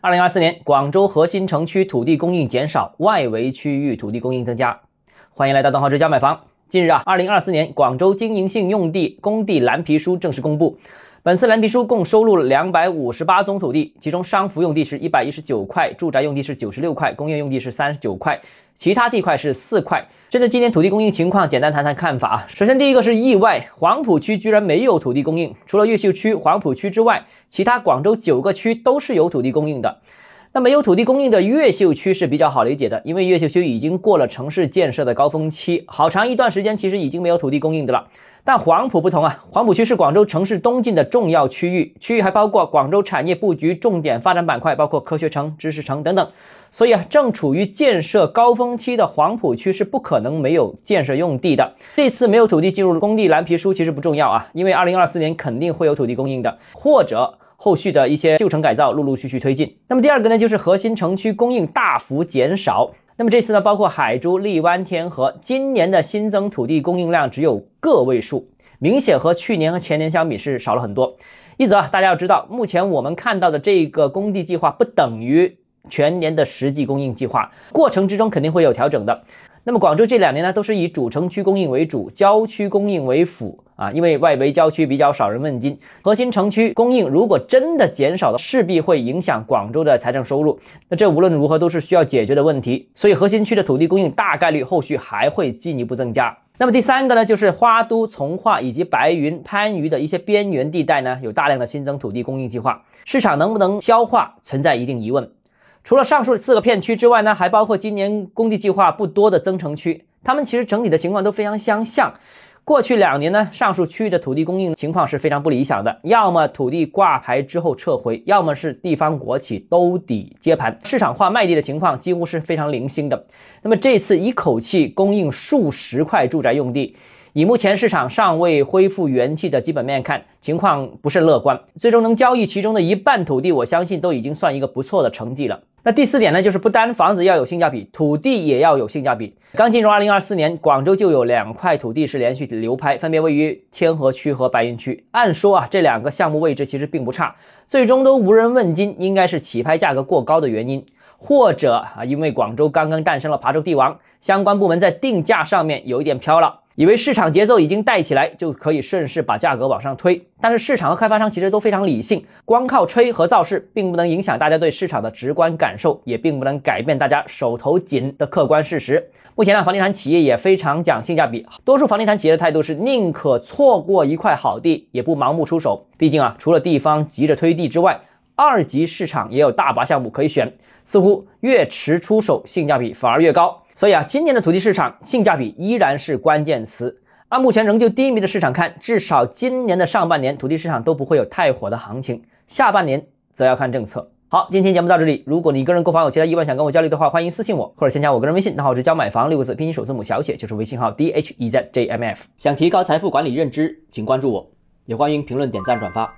二零二四年，广州核心城区土地供应减少，外围区域土地供应增加。欢迎来到东浩之家买房。近日啊，二零二四年广州经营性用地工地蓝皮书正式公布。本次蓝皮书共收录了两百五十八宗土地，其中商服用地是一百一十九块，住宅用地是九十六块，工业用地是三十九块，其他地块是四块。针对今年土地供应情况，简单谈谈看法啊。首先，第一个是意外，黄埔区居然没有土地供应，除了越秀区、黄埔区之外，其他广州九个区都是有土地供应的。那没有土地供应的越秀区是比较好理解的，因为越秀区已经过了城市建设的高峰期，好长一段时间其实已经没有土地供应的了。但黄埔不同啊，黄埔区是广州城市东进的重要区域，区域还包括广州产业布局重点发展板块，包括科学城、知识城等等。所以啊，正处于建设高峰期的黄埔区是不可能没有建设用地的。这次没有土地进入工地蓝皮书其实不重要啊，因为二零二四年肯定会有土地供应的，或者后续的一些旧城改造陆陆续续推进。那么第二个呢，就是核心城区供应大幅减少。那么这次呢，包括海珠、荔湾、天河，今年的新增土地供应量只有个位数，明显和去年和前年相比是少了很多。一则，大家要知道，目前我们看到的这个工地计划不等于全年的实际供应计划，过程之中肯定会有调整的。那么广州这两年呢，都是以主城区供应为主，郊区供应为辅。啊，因为外围郊区比较少人问津，核心城区供应如果真的减少了，势必会影响广州的财政收入。那这无论如何都是需要解决的问题。所以核心区的土地供应大概率后续还会进一步增加。那么第三个呢，就是花都、从化以及白云、番禺的一些边缘地带呢，有大量的新增土地供应计划，市场能不能消化存在一定疑问。除了上述四个片区之外呢，还包括今年工地计划不多的增城区，他们其实整体的情况都非常相像。过去两年呢，上述区域的土地供应情况是非常不理想的，要么土地挂牌之后撤回，要么是地方国企兜底接盘，市场化卖地的情况几乎是非常零星的。那么这次一口气供应数十块住宅用地，以目前市场尚未恢复元气的基本面看，情况不是乐观。最终能交易其中的一半土地，我相信都已经算一个不错的成绩了。那第四点呢，就是不单房子要有性价比，土地也要有性价比。刚进入二零二四年，广州就有两块土地是连续流拍，分别位于天河区和白云区。按说啊，这两个项目位置其实并不差，最终都无人问津，应该是起拍价格过高的原因，或者啊，因为广州刚刚诞生了琶洲地王，相关部门在定价上面有一点飘了。以为市场节奏已经带起来，就可以顺势把价格往上推。但是市场和开发商其实都非常理性，光靠吹和造势，并不能影响大家对市场的直观感受，也并不能改变大家手头紧的客观事实。目前呢，房地产企业也非常讲性价比，多数房地产企业的态度是宁可错过一块好地，也不盲目出手。毕竟啊，除了地方急着推地之外，二级市场也有大把项目可以选，似乎越迟出手，性价比反而越高。所以啊，今年的土地市场性价比依然是关键词。按目前仍旧低迷的市场看，至少今年的上半年土地市场都不会有太火的行情，下半年则要看政策。好，今天节目到这里。如果你个人购房有其他疑问想跟我交流的话，欢迎私信我或者添加我个人微信，账号是教买房六个字拼音首字母小写，就是微信号 d h e z j m f。想提高财富管理认知，请关注我，也欢迎评论、点赞、转发。